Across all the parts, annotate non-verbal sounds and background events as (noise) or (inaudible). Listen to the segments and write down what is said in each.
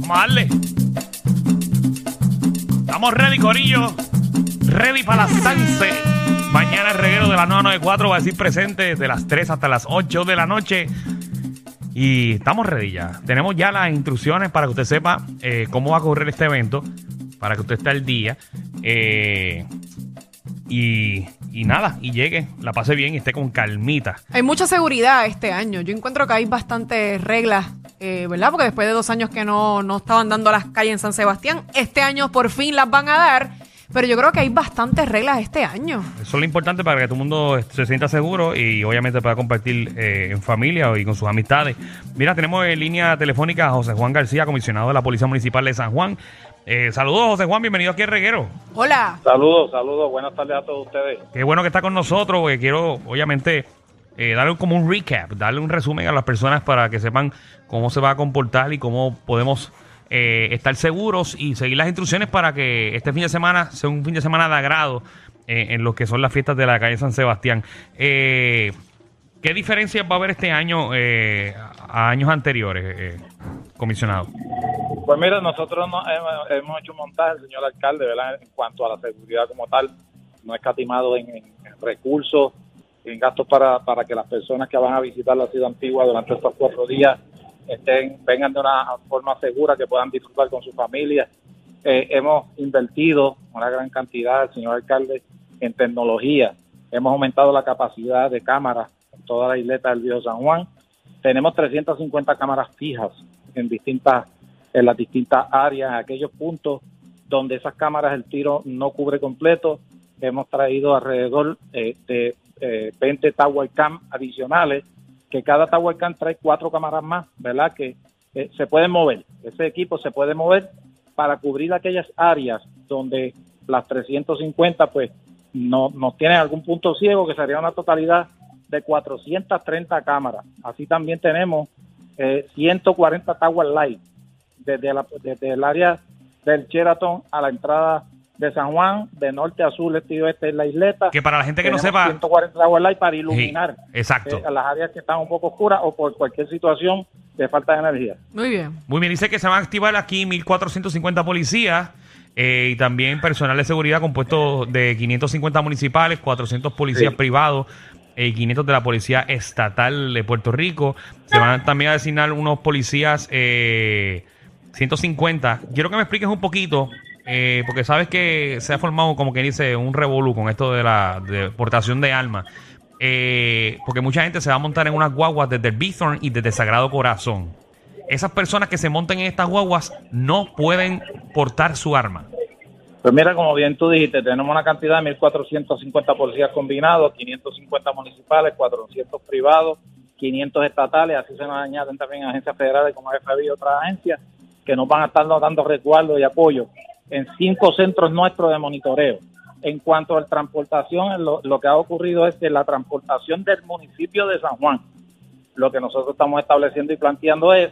Vamos a darle. Estamos ready, Corillo. Ready para las Sanse. Mañana el reguero de la 994 va a decir presente de las 3 hasta las 8 de la noche. Y estamos ready ya. Tenemos ya las instrucciones para que usted sepa eh, cómo va a correr este evento. Para que usted esté al día. Eh, y, y nada, y llegue, la pase bien y esté con calmita. Hay mucha seguridad este año. Yo encuentro que hay bastantes reglas, eh, ¿verdad? Porque después de dos años que no, no estaban dando las calles en San Sebastián, este año por fin las van a dar. Pero yo creo que hay bastantes reglas este año. Eso es lo importante para que todo el mundo se sienta seguro y obviamente pueda compartir eh, en familia y con sus amistades. Mira, tenemos en línea telefónica a José Juan García, comisionado de la Policía Municipal de San Juan. Eh, saludos, José Juan, bienvenido aquí al Reguero. Hola. Saludos, saludos, buenas tardes a todos ustedes. Qué bueno que está con nosotros, porque quiero, obviamente, eh, darle como un recap, darle un resumen a las personas para que sepan cómo se va a comportar y cómo podemos eh, estar seguros y seguir las instrucciones para que este fin de semana sea un fin de semana de agrado eh, en lo que son las fiestas de la calle San Sebastián. Eh, ¿Qué diferencias va a haber este año eh, a años anteriores, eh, comisionado? Pues mira, nosotros no- hemos, hemos hecho un montaje, señor alcalde. En cuanto a la seguridad como tal, no ha escatimado en, recursos, en gastos para, para que las personas que van a visitar la ciudad antigua durante estos cuatro días estén, vengan de una forma segura, que puedan disfrutar con su familia. Eh, hemos invertido una gran cantidad, señor alcalde, en tecnología. Hemos aumentado la capacidad de cámaras en toda la isleta del Río San Juan. Tenemos 350 cámaras fijas en distintas en las distintas áreas, en aquellos puntos donde esas cámaras el tiro no cubre completo. Hemos traído alrededor eh, de eh, 20 Tower Cam adicionales, que cada Tower Cam trae cuatro cámaras más, ¿verdad? Que eh, se pueden mover. Ese equipo se puede mover para cubrir aquellas áreas donde las 350 pues no, no tienen algún punto ciego, que sería una totalidad de 430 cámaras. Así también tenemos eh, 140 Tower Light desde, la- desde el área del Sheraton a la entrada de San Juan, de norte a sur, este y oeste en la isleta. Que para la gente que no sepa... 140 Tower Light para iluminar Sí, exacto. eh, a las áreas que están un poco oscuras o por cualquier situación de falta de energía. Muy bien. Muy bien, dice que se van a activar aquí 1.450 policías eh, y también personal de seguridad compuesto de 550 municipales, 400 policías Sí. privados eh, y 500 de la Policía Estatal de Puerto Rico. Se van también a designar unos policías, eh, 150. Quiero que me expliques un poquito, eh, porque sabes que se ha formado, como que dice, un revolú con esto de la deportación de armas. Eh, porque mucha gente se va a montar en unas guaguas desde el Bithorn y desde Sagrado Corazón esas personas que se monten en estas guaguas no pueden portar su arma. Pues mira, como bien tú dijiste, tenemos una cantidad de 1.450 policías combinados, 550 municipales, 400 privados, 500 estatales, así se nos añaden también agencias federales como FBI y otras agencias que nos van a estar dando resguardo y apoyo en cinco centros nuestros de monitoreo. En cuanto a la transportación, lo, que ha ocurrido es que la transportación del municipio de San Juan, lo que nosotros estamos estableciendo y planteando es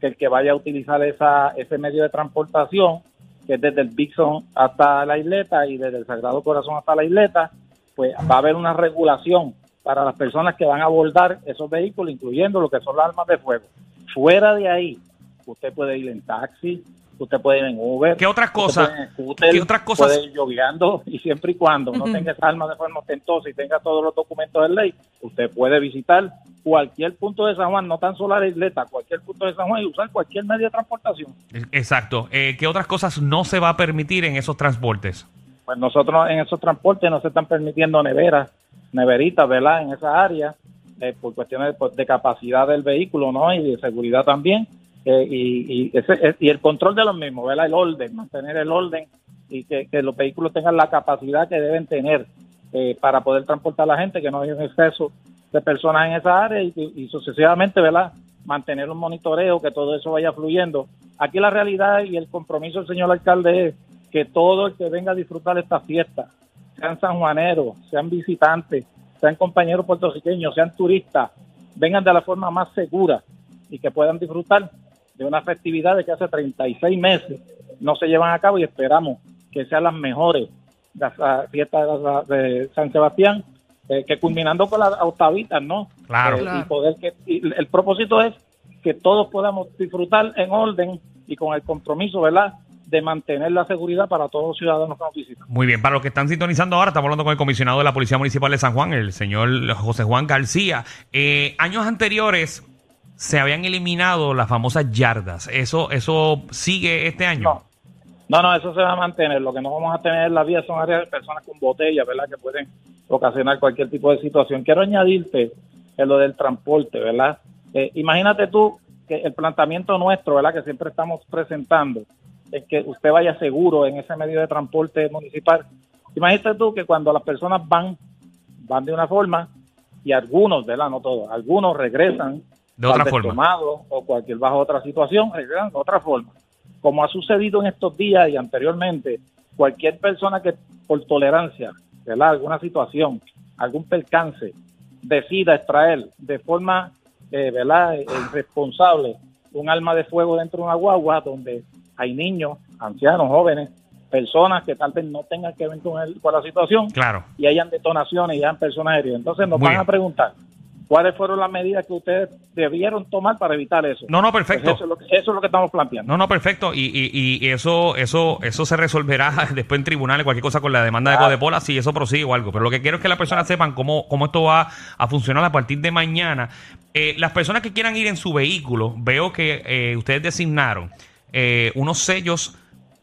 que el que vaya a utilizar esa, ese medio de transportación, que es desde el Bixon hasta la isleta y desde el Sagrado Corazón hasta la isleta, pues va a haber una regulación para las personas que van a abordar esos vehículos, incluyendo lo que son las armas de fuego. Fuera de ahí, usted puede ir en taxi, usted puede ir en Uber. ¿Qué otras cosas? scooter, ¿Qué otras cosas? Puede ir jogueando y siempre y cuando no tenga esa arma de forma ostentosa y tenga todos los documentos de ley, usted puede visitar cualquier punto de San Juan, no tan solo la isleta, cualquier punto de San Juan y usar cualquier medio de transportación. Exacto. Eh, ¿Qué otras cosas no se va a permitir en esos transportes? Pues nosotros en esos transportes no se están permitiendo neveras, neveritas, ¿verdad? En esa área, eh, por cuestiones pues, de capacidad del vehículo, ¿no? Y de seguridad también. Eh, y, y, ese, y el control de los mismos, ¿verdad? El orden, mantener el orden y que, que los vehículos tengan la capacidad que deben tener eh, para poder transportar a la gente, que no haya un exceso de personas en esa área y, y sucesivamente, ¿verdad? Mantener un monitoreo, que todo eso vaya fluyendo. Aquí la realidad y el compromiso del señor alcalde es que todo el que venga a disfrutar esta fiesta, sean sanjuaneros, sean visitantes, sean compañeros puertorriqueños, sean turistas, vengan de la forma más segura y que puedan disfrutar de una festividad de que hace 36 meses no se llevan a cabo y esperamos que sean las mejores las fiestas de, la- de San Sebastián, eh, que culminando con las octavitas, ¿no? Claro. Eh, Claro. Y poder que, y el propósito es que todos podamos disfrutar en orden y con el compromiso, ¿verdad?, de mantener la seguridad para todos los ciudadanos que nos visitan. Muy bien, para los que están sintonizando ahora, estamos hablando con el comisionado de la Policía Municipal de San Juan, el señor José Juan García. Eh, años anteriores se habían eliminado las famosas yardas. ¿Eso eso sigue este año? No, no, eso se va a mantener. Lo que no vamos a tener en la vía son áreas de personas con botellas, ¿verdad?, que pueden ocasionar cualquier tipo de situación. Quiero añadirte en lo del transporte, ¿verdad? Eh, imagínate tú que el planteamiento nuestro, ¿verdad?, que siempre estamos presentando, es que usted vaya seguro en ese medio de transporte municipal. Imagínate tú que cuando las personas van, van de una forma y algunos, ¿verdad?, no todos, algunos regresan De otra forma. o cualquier bajo otra situación, de otra forma. Como ha sucedido en estos días y anteriormente, cualquier persona que por tolerancia, ¿verdad?, alguna situación, algún percance, decida extraer de forma, eh, ¿verdad?, eh, irresponsable un arma de fuego dentro de una guagua donde hay niños, ancianos, jóvenes, personas que tal vez no tengan que ver con, el, con la situación Claro. y hayan detonaciones y hayan personas heridas. Entonces nos Muy van bien. a preguntar cuáles fueron las medidas que ustedes debieron tomar para evitar eso. No, no, Pues perfecto. eso, es lo que, eso es lo que estamos planteando. No, no, perfecto. Y, y, y eso, eso, eso se resolverá (laughs) después en tribunales, cualquier cosa con la demanda de Ah. Codepola, si eso prosigue o algo. Pero lo que quiero es que las personas sepan cómo, cómo esto va a funcionar a partir de mañana. Eh, las personas que quieran ir en su vehículo, veo que eh, ustedes designaron eh, unos sellos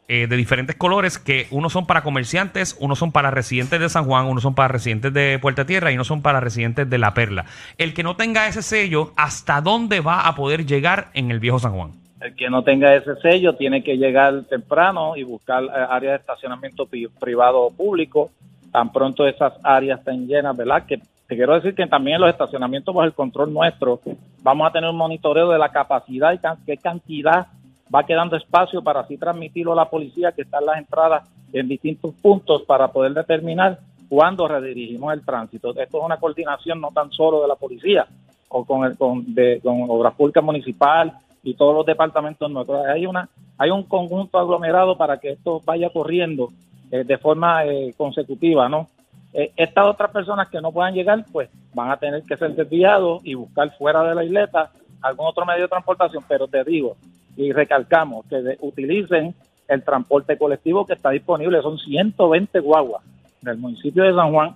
eh, de diferentes colores que unos son para comerciantes, unos son para residentes de San Juan, unos son para residentes de Puerta Tierra y unos son para residentes de La Perla. El que no tenga ese sello, ¿hasta dónde va a poder llegar en el viejo San Juan? El que no tenga ese sello tiene que llegar temprano y buscar eh, áreas de estacionamiento pri- privado o público. Tan pronto esas áreas estén llenas, ¿verdad? Que te quiero decir que también los estacionamientos bajo el control nuestro vamos a tener un monitoreo de la capacidad y qué cantidad va quedando espacio para así transmitirlo a la policía que está en las entradas en distintos puntos para poder determinar cuándo redirigimos el tránsito. Esto es una coordinación no tan solo de la policía o con, el, con, de, con Obras Públicas Municipal y todos los departamentos nuestros. Hay, una, hay un conjunto aglomerado para que esto vaya corriendo eh, de forma eh, consecutiva, ¿no? Eh, estas otras personas que no puedan llegar, pues van a tener que ser desviados y buscar fuera de la isleta algún otro medio de transportación, pero te digo y recalcamos que de- utilicen el transporte colectivo que está disponible, son 120 guaguas del municipio de San Juan,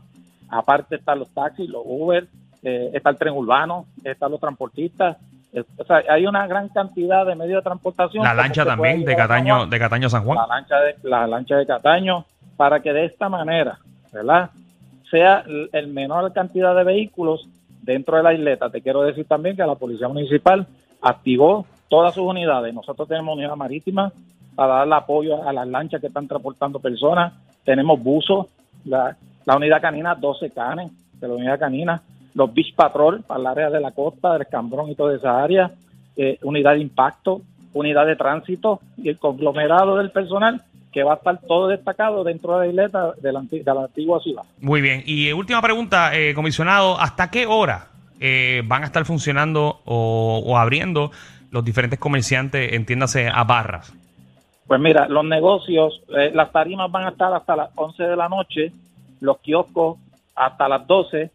aparte están los taxis, los Uber, eh, está el tren urbano, están los transportistas, eh, o sea, hay una gran cantidad de medios de transportación. La lancha también de Cataño, Juan de Cataño a San Juan. la lancha de la lancha de Cataño para que de esta manera, ¿verdad? Sea el menor cantidad de vehículos dentro de la isleta. Te quiero decir también que la policía municipal activó todas sus unidades. Nosotros tenemos unidad marítima para darle apoyo a las lanchas que están transportando personas. Tenemos buzos, la, unidad canina, 12 canes de la unidad canina, los Beach Patrol para el área de la costa, del Cambrón y toda esa área, eh, unidad de impacto, unidad de tránsito y el conglomerado del personal que va a estar todo destacado dentro de la isleta de la, de antigua ciudad. Muy bien. Y eh, última pregunta, eh, comisionado, ¿hasta qué hora eh, van a estar funcionando o, o abriendo los diferentes comerciantes, entiéndase, a barras? Pues mira, los negocios, eh, las tarimas van a estar hasta las 11 de la noche, los kioscos hasta las 12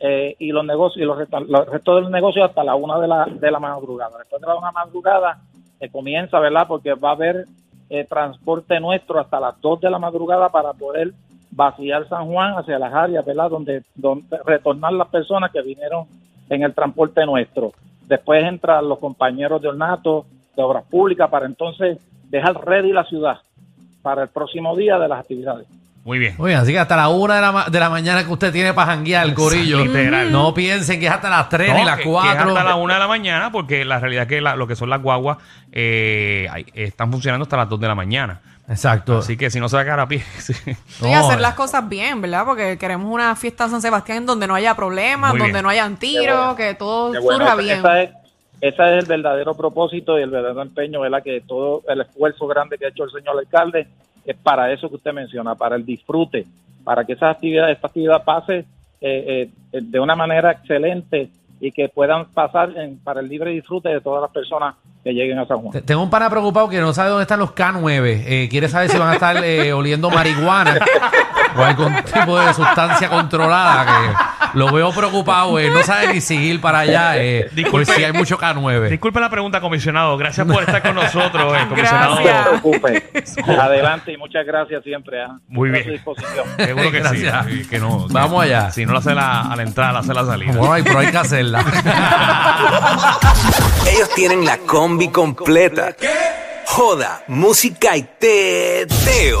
eh, y los negocios y los, los restos de los negocios hasta la 1 de la, de la madrugada. Después de la 1 de la madrugada eh, comienza, ¿verdad? Porque va a haber eh, transporte nuestro hasta las 2 de la madrugada para poder vaciar San Juan hacia las áreas, ¿verdad? Donde, donde retornar las personas que vinieron en el transporte nuestro. Después entran los compañeros de ornato, de obras públicas, para entonces dejar ready la ciudad para el próximo día de las actividades. Muy bien. Oye, así que hasta la una de la, ma- de la mañana que usted tiene para janguear, el corillo. Literal. No piensen que es hasta las 3 No, ni las que- que es 4. hasta la una de la mañana, porque la realidad es que la- lo que son las guaguas eh, están funcionando hasta las 2 de la mañana. Exacto. Así que si no se va a quedar a pie. (laughs) sí. Y hacer eh. las cosas bien, ¿verdad? Porque queremos una fiesta en San Sebastián donde no haya problemas, Muy donde bien. no hayan tiros, bueno. que todo bueno, surja esa- bien. esa es, ese es el verdadero propósito y el verdadero empeño, ¿verdad? Que todo el esfuerzo grande que ha hecho el señor alcalde es para eso que usted menciona, para el disfrute, para que esa actividad, esta actividad pase eh, eh, de una manera excelente y que puedan pasar en- para el libre disfrute de todas las personas que lleguen a San Juan. Te- Tengo un pana preocupado que no sabe dónde están los K9. Eh, quiere saber si van a estar eh, oliendo marihuana (laughs) o algún tipo de sustancia controlada. Que Lo veo preocupado, eh. No sabe ni seguir para allá, eh. Disculpe. Por si hay mucho K9. Disculpe la pregunta, comisionado. Gracias por estar con nosotros, eh, comisionado. No Gracias. se preocupe. Adelante y muchas gracias siempre. ¿ah? Muy bien. A su disposición. Seguro que Gracias. sí. Que no, Vamos allá. Si no la hace la, a la entrada, la hace a la salida. Bueno, hay- pero hay que hacerla. (laughs) Ellos tienen la combi completa. Joda, música y teo.